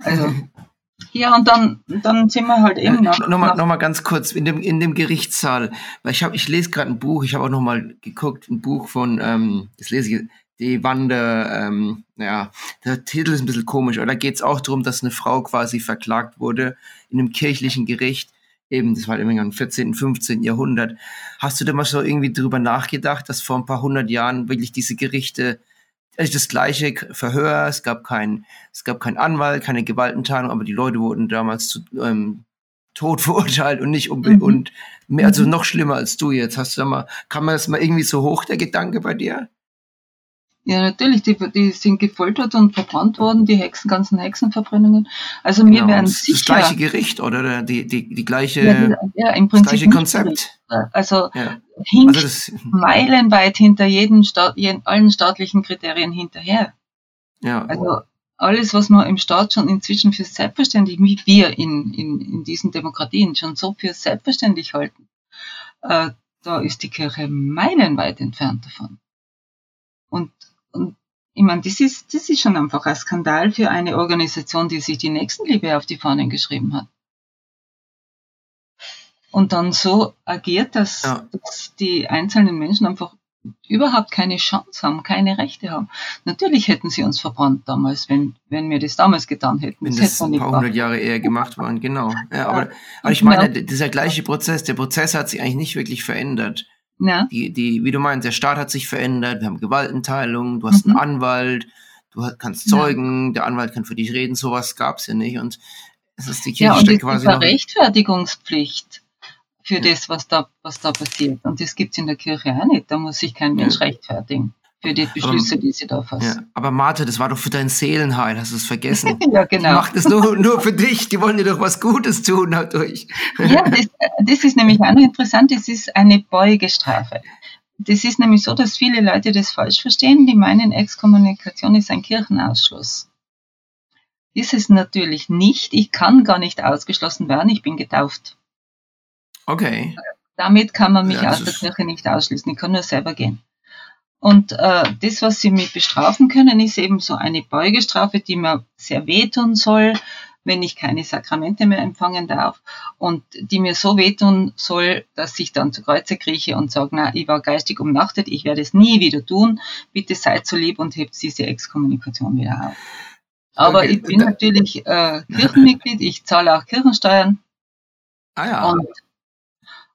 Also [laughs] Ja, und dann, dann sind wir halt eben noch. Nochmal, noch mal ganz kurz, in dem, in dem Gerichtssaal, weil ich, hab, ich lese gerade ein Buch, ich habe auch nochmal geguckt, ein Buch von, ähm, das lese ich, die Wander, ähm, naja, der Titel ist ein bisschen komisch, aber da geht es auch darum, dass eine Frau quasi verklagt wurde in einem kirchlichen Gericht. Eben, das war immer im 14., 15. Jahrhundert. Hast du da mal so irgendwie drüber nachgedacht, dass vor ein paar hundert Jahren wirklich diese Gerichte also das gleiche Verhör, es gab kein, es gab keinen Anwalt, keine Gewaltentarnung, aber die Leute wurden damals zu ähm, Tod [laughs] verurteilt und nicht unbedingt mhm. und mehr, also mhm. noch schlimmer als du jetzt. Hast du da mal, kann man das mal irgendwie so hoch, der Gedanke bei dir? Ja, natürlich, die, die sind gefoltert und verbrannt worden, die Hexen, ganzen Hexenverbrennungen. Also genau, werden sicher... Das gleiche Gericht oder die, die, die gleiche, ja, ja, im Prinzip das gleiche Konzept. Also ja. hinkt also meilenweit hinter jedem Staat, jeden, allen staatlichen Kriterien hinterher. Ja. Also alles, was man im Staat schon inzwischen für selbstverständlich, wie wir in, in, in diesen Demokratien schon so für selbstverständlich halten, äh, da ist die Kirche meilenweit entfernt davon. Und ich meine, das ist, das ist schon einfach ein Skandal für eine Organisation, die sich die Nächstenliebe auf die Fahnen geschrieben hat. Und dann so agiert, dass, ja. dass die einzelnen Menschen einfach überhaupt keine Chance haben, keine Rechte haben. Natürlich hätten sie uns verbrannt damals, wenn, wenn wir das damals getan hätten. Wenn das, das ein paar hundert Jahre eher gemacht waren, genau. Ja, aber, aber ich meine, dieser gleiche Prozess, der Prozess hat sich eigentlich nicht wirklich verändert. Ja. Die, die, wie du meinst, der Staat hat sich verändert, wir haben Gewaltenteilung, du hast mhm. einen Anwalt, du kannst Zeugen, ja. der Anwalt kann für dich reden, sowas gab es ja nicht. Und es ist die Kirche ja, und es quasi. Eine Rechtfertigungspflicht für ja. das, was da, was da passiert. Und das gibt's in der Kirche auch nicht. Da muss sich kein Mensch rechtfertigen für die Beschlüsse, aber, die sie da fassen. Ja, aber Martha, das war doch für dein Seelenheil, hast du es vergessen? [laughs] ja, genau. Die macht es nur, nur für dich, die wollen dir doch was Gutes tun dadurch. ja, [laughs] das, das ist nämlich auch noch interessant, das ist eine Beugestrafe. Das ist nämlich so, dass viele Leute das falsch verstehen, die meinen, Exkommunikation ist ein Kirchenausschluss. Ist es natürlich nicht. Ich kann gar nicht ausgeschlossen werden, ich bin getauft. Okay. Damit kann man mich ja, aus der Kirche nicht ausschließen. Ich kann nur selber gehen. Und äh, das, was sie mit bestrafen können, ist eben so eine Beugestrafe, die mir sehr wehtun soll, wenn ich keine Sakramente mehr empfangen darf und die mir so wehtun soll, dass ich dann zu Kreuze krieche und sage, na, ich war geistig umnachtet, ich werde es nie wieder tun, bitte seid so lieb und hebt diese Exkommunikation wieder auf. Aber okay. ich bin natürlich äh, Kirchenmitglied, ich zahle auch Kirchensteuern. Ah ja. Und,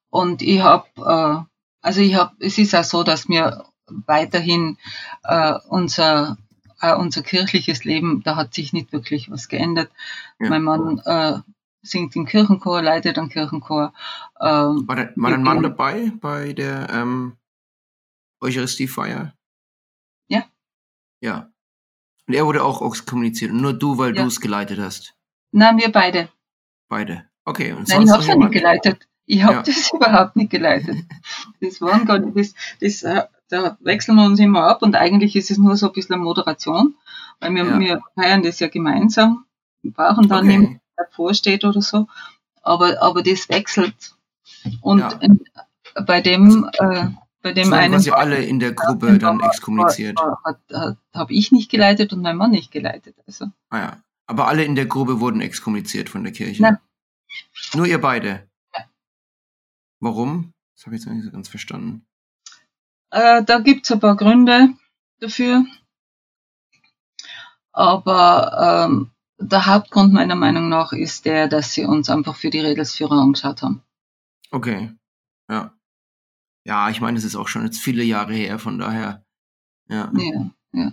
und ich habe, äh, also ich habe, es ist auch so, dass mir weiterhin äh, unser äh, unser kirchliches Leben, da hat sich nicht wirklich was geändert. Ja. Mein Mann äh, singt im Kirchenchor, leitet einen Kirchenchor. Ähm, war, der, war dein Mann dabei bei der ähm, Eucharistiefeier? Ja. Ja. Und er wurde auch exkommuniziert. Nur du, weil ja. du es geleitet hast. Nein, wir beide. Beide. Okay. Und Nein, ich habe es ja nicht geleitet. Ich habe ja. das [laughs] überhaupt nicht geleitet. Das waren gar nicht, das, das, äh, da wechseln wir uns immer ab und eigentlich ist es nur so ein bisschen Moderation, weil wir, ja. wir feiern das ja gemeinsam. Wir brauchen dann okay. niemand, der vorsteht oder so. Aber, aber das wechselt. Und ja. in, bei dem, äh, bei dem einen. quasi alle in der Gruppe dann exkommuniziert. Habe ich nicht geleitet und mein Mann nicht geleitet. Also. Ah ja. Aber alle in der Gruppe wurden exkommuniziert von der Kirche. Nein. Nur ihr beide. Warum? Das habe ich jetzt nicht so ganz verstanden. Äh, da gibt's ein paar Gründe dafür. Aber ähm, der Hauptgrund meiner Meinung nach ist der, dass sie uns einfach für die Redelsführer angeschaut haben. Okay. Ja. Ja, ich meine, es ist auch schon jetzt viele Jahre her, von daher. Ja. Ja, ja.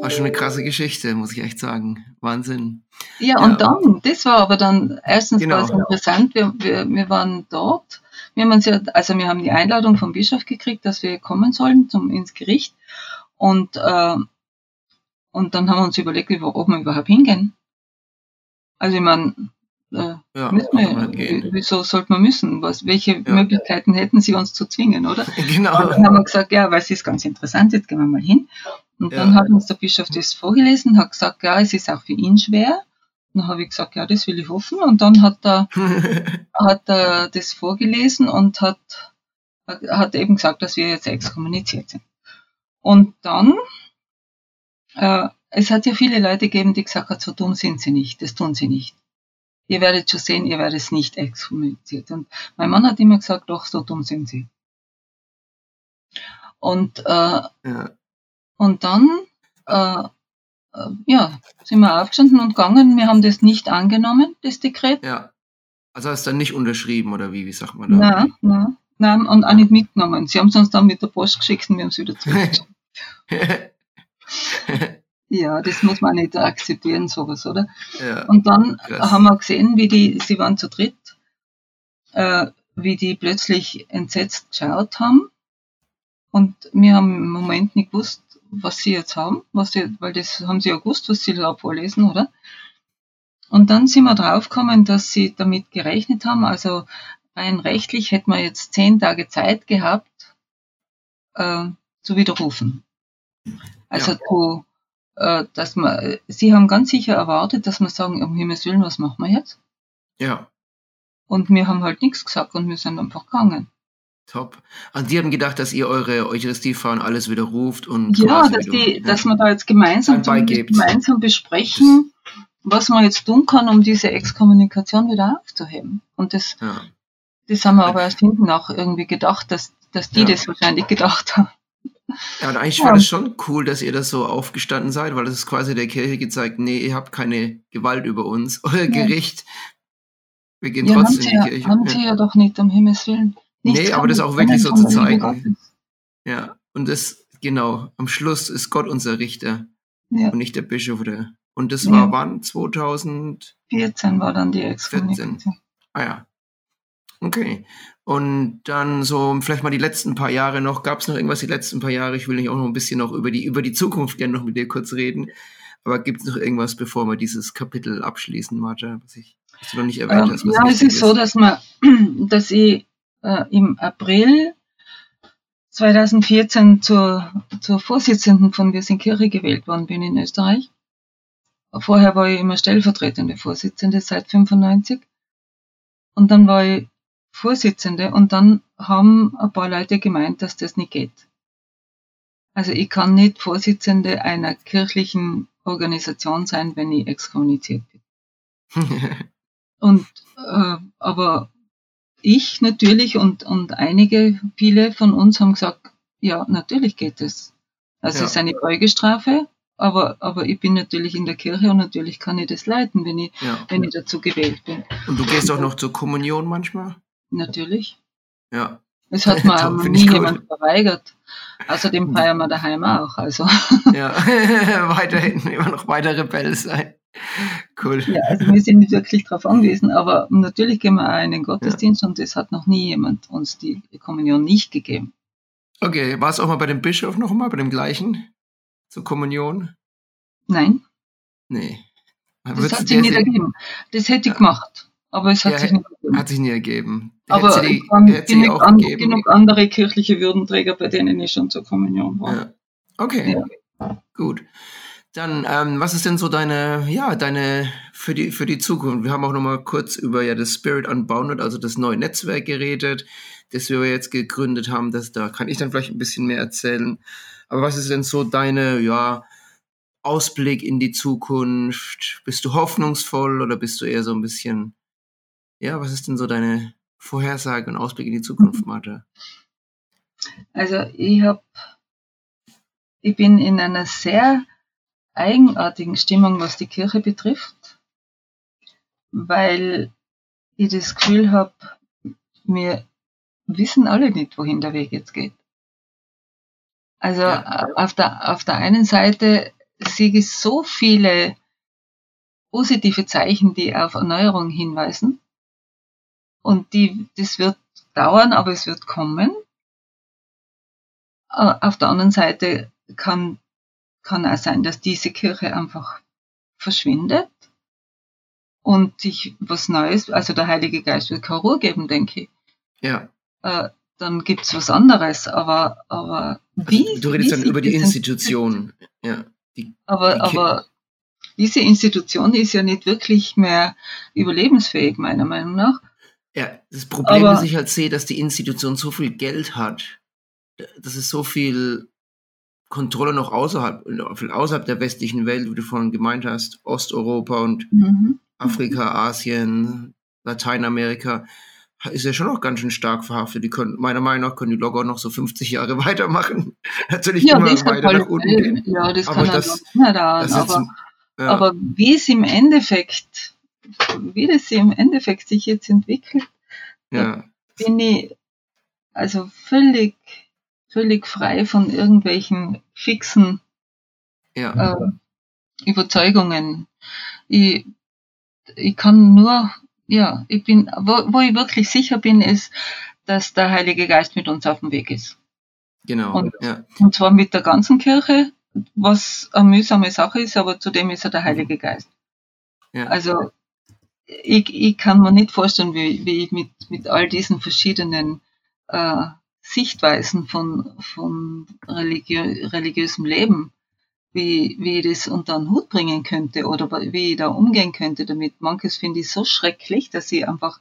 War schon eine krasse Geschichte, muss ich echt sagen. Wahnsinn. Ja, ja. und dann, das war aber dann, erstens genau. war es interessant, wir, wir, wir waren dort wir haben uns ja, also wir haben die Einladung vom Bischof gekriegt, dass wir kommen sollen zum, ins Gericht. Und, äh, und dann haben wir uns überlegt, ob wir überhaupt hingehen. Also ich meine, äh, ja, müssen wir, wieso sollte man müssen? Was, welche ja. Möglichkeiten hätten sie uns zu zwingen, oder? [laughs] Genau. Und dann haben wir gesagt, ja, weil es ist ganz interessant, jetzt gehen wir mal hin. Und dann hat uns der Bischof das vorgelesen, hat gesagt, ja, es ist auch für ihn schwer. Dann habe ich gesagt, ja, das will ich hoffen. Und dann hat er, [laughs] hat er das vorgelesen und hat, hat eben gesagt, dass wir jetzt exkommuniziert sind. Und dann, äh, es hat ja viele Leute gegeben, die gesagt haben, so dumm sind sie nicht, das tun sie nicht. Ihr werdet schon sehen, ihr werdet nicht exkommuniziert. Und mein Mann hat immer gesagt, doch, so dumm sind sie. Und, äh, ja. und dann, äh, ja, sind wir aufgestanden und gegangen. Wir haben das nicht angenommen, das Dekret. Ja. Also hast du dann nicht unterschrieben oder wie, wie sagt man da? Nein, nein, nein, und auch nicht mitgenommen. Sie haben es uns dann mit der Post geschickt und wir haben es wieder zurückgeschickt. [laughs] ja, das muss man nicht akzeptieren, sowas, oder? Ja, und dann krass. haben wir gesehen, wie die, sie waren zu dritt, äh, wie die plötzlich entsetzt geschaut haben. Und wir haben im Moment nicht gewusst, was sie jetzt haben, was sie, weil das haben sie ja gewusst, was sie da vorlesen, oder? Und dann sind wir draufgekommen, dass sie damit gerechnet haben, also rein rechtlich hätten wir jetzt zehn Tage Zeit gehabt, äh, zu widerrufen. Also ja. zu, äh, dass man, sie haben ganz sicher erwartet, dass wir sagen, um Himmels Willen, was machen wir jetzt? Ja. Und wir haben halt nichts gesagt und wir sind einfach gegangen. Top. Und die haben gedacht, dass ihr eure Eucharistiefrauen alles wieder ruft und ja, dass, die, ja. dass wir da jetzt gemeinsam, gemeinsam besprechen, was man jetzt tun kann, um diese Exkommunikation wieder aufzuheben. Und das, ja. das haben wir aber erst hinten auch irgendwie gedacht, dass, dass die ja. das wahrscheinlich gedacht haben. Ja, und eigentlich ja. war das schon cool, dass ihr das so aufgestanden seid, weil das ist quasi der Kirche gezeigt, nee, ihr habt keine Gewalt über uns. [laughs] Euer Gericht, wir gehen trotzdem in die Kirche. Haben sie ja doch nicht, um Himmels Willen. Nichts nee, aber das auch wirklich so zu zeigen. Ja, und das, genau, am Schluss ist Gott unser Richter ja. und nicht der Bischof. Oder, und das war wann? 2014 war dann die Exkommunikation. Ah ja. Okay. Und dann so vielleicht mal die letzten paar Jahre noch. Gab es noch irgendwas die letzten paar Jahre? Ich will nicht auch noch ein bisschen noch über die, über die Zukunft gerne noch mit dir kurz reden. Aber gibt es noch irgendwas, bevor wir dieses Kapitel abschließen, Marta, was ich was du noch nicht erwähnt ähm, hast? ja, es ist, ist so, dass man, [clears throat] dass ich äh, im April 2014 zur, zur Vorsitzenden von Wir sind Kirche gewählt worden bin in Österreich. Vorher war ich immer stellvertretende Vorsitzende seit 95. Und dann war ich Vorsitzende und dann haben ein paar Leute gemeint, dass das nicht geht. Also ich kann nicht Vorsitzende einer kirchlichen Organisation sein, wenn ich exkommuniziert bin. [laughs] und äh, aber ich natürlich und, und einige, viele von uns haben gesagt, ja, natürlich geht es. Also ja. es ist eine Beugestrafe, aber, aber ich bin natürlich in der Kirche und natürlich kann ich das leiten, wenn ich, ja. wenn ich dazu gewählt bin. Und du gehst auch noch zur Kommunion manchmal? Natürlich. Ja. Es hat mir [laughs] nie jemand verweigert. Außerdem feiern wir daheim auch. Also. [laughs] Ja, [laughs] weiterhin immer noch weiter Rebell sein. Cool. Ja, also wir sind nicht wirklich darauf angewiesen, aber natürlich gehen wir auch in den Gottesdienst ja. und es hat noch nie jemand uns die Kommunion nicht gegeben. Okay, war es auch mal bei dem Bischof noch mal, bei dem gleichen zur Kommunion? Nein. Nee. Das hat sich nicht ergeben. Das hätte ich gemacht, aber es hat ja, sich nicht. Hat sich nie ergeben. Aber es die, genug, an, genug, andere kirchliche Würdenträger, bei denen ich schon zur Kommunion war. Ja. Okay, gut. Dann, ähm, was ist denn so deine, ja, deine für die für die Zukunft? Wir haben auch noch mal kurz über ja das Spirit Unbounded, also das neue Netzwerk geredet, das wir jetzt gegründet haben. Das da kann ich dann vielleicht ein bisschen mehr erzählen. Aber was ist denn so deine, ja, Ausblick in die Zukunft? Bist du hoffnungsvoll oder bist du eher so ein bisschen, ja, was ist denn so deine Vorhersage und Ausblick in die Zukunft, Martha? Also ich habe, ich bin in einer sehr eigenartigen Stimmung, was die Kirche betrifft, weil ich das Gefühl habe, wir wissen alle nicht, wohin der Weg jetzt geht. Also ja. auf, der, auf der einen Seite sehe ich so viele positive Zeichen, die auf Erneuerung hinweisen. Und die, das wird dauern, aber es wird kommen. Auf der anderen Seite kann kann auch sein, dass diese Kirche einfach verschwindet. und sich was Neues, also der Heilige Geist wird keine Ruhe geben, denke ich. Ja. Äh, dann gibt's was anderes, aber, aber wie? Also, du redest wie dann über die Institution. Ja. Die, Aber, die aber diese Institution ist ja nicht wirklich mehr überlebensfähig, meiner Meinung nach. Ja, das Problem, Aber- das ich halt sehe, dass die Institution so viel Geld hat, dass es so viel Kontrolle noch außerhalb, außerhalb der westlichen Welt, wie du vorhin gemeint hast, Osteuropa und Mhm. Afrika, Asien, Lateinamerika, ist ja schon noch ganz schön stark verhaftet. Die können, meiner Meinung nach können die locker noch so 50 Jahre [laughs] weitermachen. Natürlich Ja, immer weiter nach voll, unten gehen. ja, das Aber kann das- das, länger dauern. Das ist, aber, ja, aber wie es im Endeffekt, wie das im Endeffekt sich jetzt entwickelt, ja, bin ich also völlig, völlig frei von irgendwelchen fixen ja, äh, Überzeugungen. Ich, ich kann nur, ja, ich bin, wo, wo ich wirklich sicher bin, ist, dass der Heilige Geist mit uns auf dem Weg ist. genau. und- ja, Und zwar mit der ganzen Kirche, was eine mühsame Sache ist, aber zudem ist er der Heilige Geist. ja. Also ich, ich kann mir nicht vorstellen, wie, wie ich mit, mit all diesen verschiedenen äh, Sichtweisen von, von religiö religiösem Leben, wie, wie ich das unter einen Hut bringen könnte oder wie ich da umgehen könnte damit. Manches finde ich so schrecklich, dass ich einfach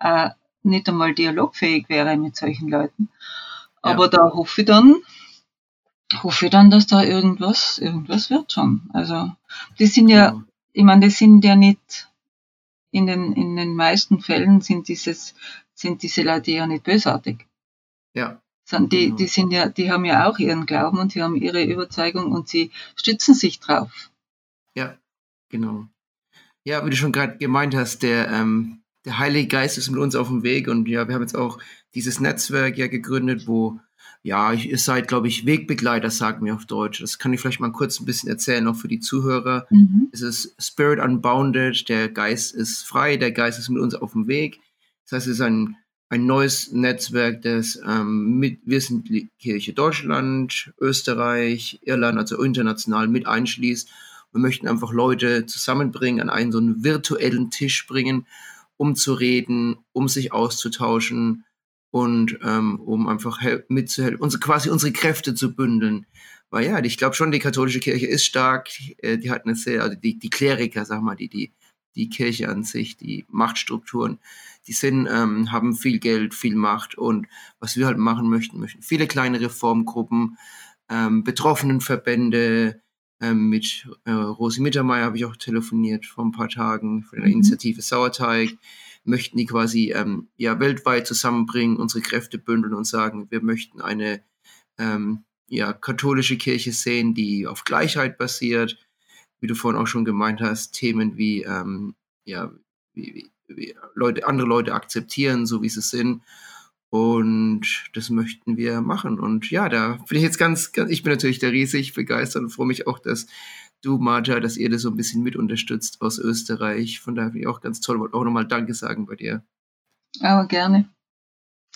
äh, nicht einmal dialogfähig wäre mit solchen Leuten. Ja. Aber da hoffe ich dann, hoffe ich dann, dass da irgendwas, irgendwas wird schon. Also, die sind ja, genau. ich meine, das sind ja nicht, in den, in den meisten Fällen sind dieses, sind diese Leute ja nicht bösartig. ja, Sondern die, Genau. die sind ja, die haben ja auch ihren Glauben und sie haben ihre Überzeugung und sie stützen sich drauf. Ja, genau. Ja, wie du schon gerade gemeint hast, der, ähm, der Heilige Geist ist mit uns auf dem Weg und ja, wir haben jetzt auch dieses Netzwerk ja gegründet, wo, ja, ihr seid, glaube ich, Wegbegleiter, sagen wir auf Deutsch. Das kann ich vielleicht mal kurz ein bisschen erzählen, auch für die Zuhörer. Mhm. Es ist Spirit Unbounded, der Geist ist frei, der Geist ist mit uns auf dem Weg. Das heißt, es ist ein, ein neues Netzwerk, das ähm, mit, wir sind die Kirche Deutschland, Österreich, Irland, also international mit einschließt. Wir möchten einfach Leute zusammenbringen, an einen so einen virtuellen Tisch bringen, um zu reden, um sich auszutauschen und ähm, um einfach hel- mitzuhelfen, unsere, quasi unsere Kräfte zu bündeln. Weil ja, ich glaube schon, die katholische Kirche ist stark, äh, die hat eine sehr, also die, die Kleriker, sag mal, die, die, die Kirche an sich, die Machtstrukturen, die sind, ähm, haben viel Geld, viel Macht und was wir halt machen möchten, möchten viele kleine Reformgruppen, ähm, Betroffenenverbände, ähm, mit äh, Rosi Mittermeier habe ich auch telefoniert vor ein paar Tagen von der Mhm. Initiative Sauerteig, möchten die quasi ähm, ja weltweit zusammenbringen, unsere Kräfte bündeln und sagen, wir möchten eine ähm, ja, katholische Kirche sehen, die auf Gleichheit basiert, wie du vorhin auch schon gemeint hast, Themen wie, ähm, ja, wie, wie, Leute, andere Leute akzeptieren, so wie sie sind. Und das möchten wir machen. Und ja, da bin ich jetzt ganz, ganz ich bin natürlich da riesig begeistert und freue mich auch, dass du, Marta, dass ihr das so ein bisschen mit unterstützt aus Österreich. Von daher finde ich auch ganz toll. Wollte auch nochmal Danke sagen bei dir. Aber gerne.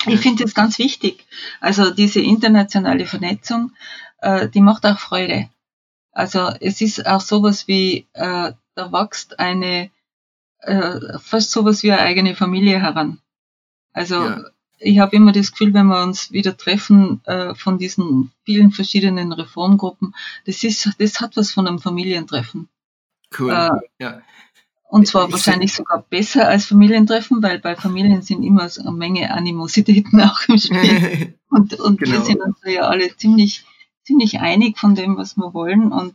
Ich finde das ganz wichtig. Also diese internationale Vernetzung, äh, die macht auch Freude. Also es ist auch sowas wie, äh, da wächst eine, äh, fast sowas wie eine eigene Familie heran. Also Ja. Ich habe immer das Gefühl, wenn wir uns wieder treffen äh, von diesen vielen verschiedenen Reformgruppen, das ist, das hat was von einem Familientreffen. Cool. Äh, ja. Und zwar Ich wahrscheinlich sogar besser als Familientreffen, weil bei Familien sind immer so eine Menge Animositäten [laughs] auch im Spiel. [laughs] Und, und wir Genau. sind uns ja alle ziemlich, ziemlich einig von dem, was wir wollen. Und,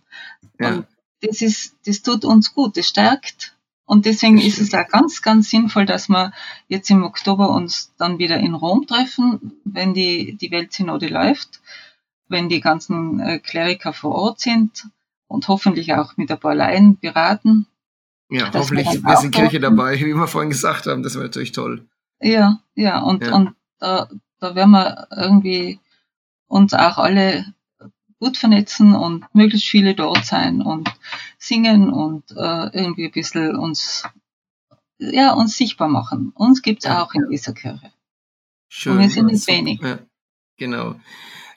ja. und das ist, das tut uns gut, das stärkt. Und deswegen ist es auch ganz, ganz sinnvoll, dass wir jetzt im Oktober uns dann wieder in Rom treffen, wenn die, die Weltsynode läuft, wenn die ganzen äh, Kleriker vor Ort sind und hoffentlich auch mit ein paar Laien beraten. Ja, hoffentlich wir sind auch Kirche dabei, wie wir vorhin gesagt haben. Das wäre natürlich toll. Ja, ja, und, Ja. und da, da werden wir irgendwie uns auch alle gut vernetzen und möglichst viele dort sein und singen und äh, irgendwie ein bisschen uns, ja, uns sichtbar machen. Uns gibt's auch in dieser Kirche. Schön. wir sind nicht wenig. Genau.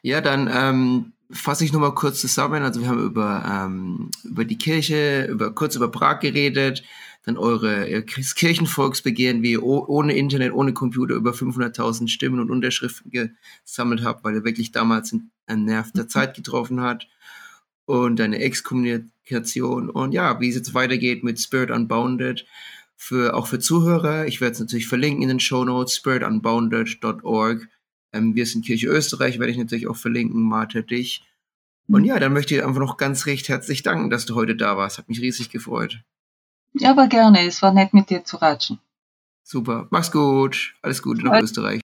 Ja, dann, ähm, fasse ich nochmal kurz zusammen. Also wir haben über, ähm, über die Kirche, über, kurz über Prag geredet, dann eure ihr Kirchenvolksbegehren, wie ihr ohne Internet, ohne Computer über 500.000 Stimmen und Unterschriften gesammelt habt, weil ihr wirklich damals einen Nerv der Zeit getroffen hat und eine Exkommunikation und ja, wie es jetzt weitergeht mit Spirit Unbounded für auch für Zuhörer. Ich werde es natürlich verlinken in den Show Notes, spiritunbounded.org. Ähm, wir sind Kirche Österreich, werde ich natürlich auch verlinken, Martha, dich. Und mhm. ja, dann möchte ich einfach noch ganz recht herzlich danken, dass du heute da warst. Hat mich riesig gefreut. Ja, aber gerne. Es war nett mit dir zu ratschen. Super. Mach's gut. Alles Gute nach Österreich.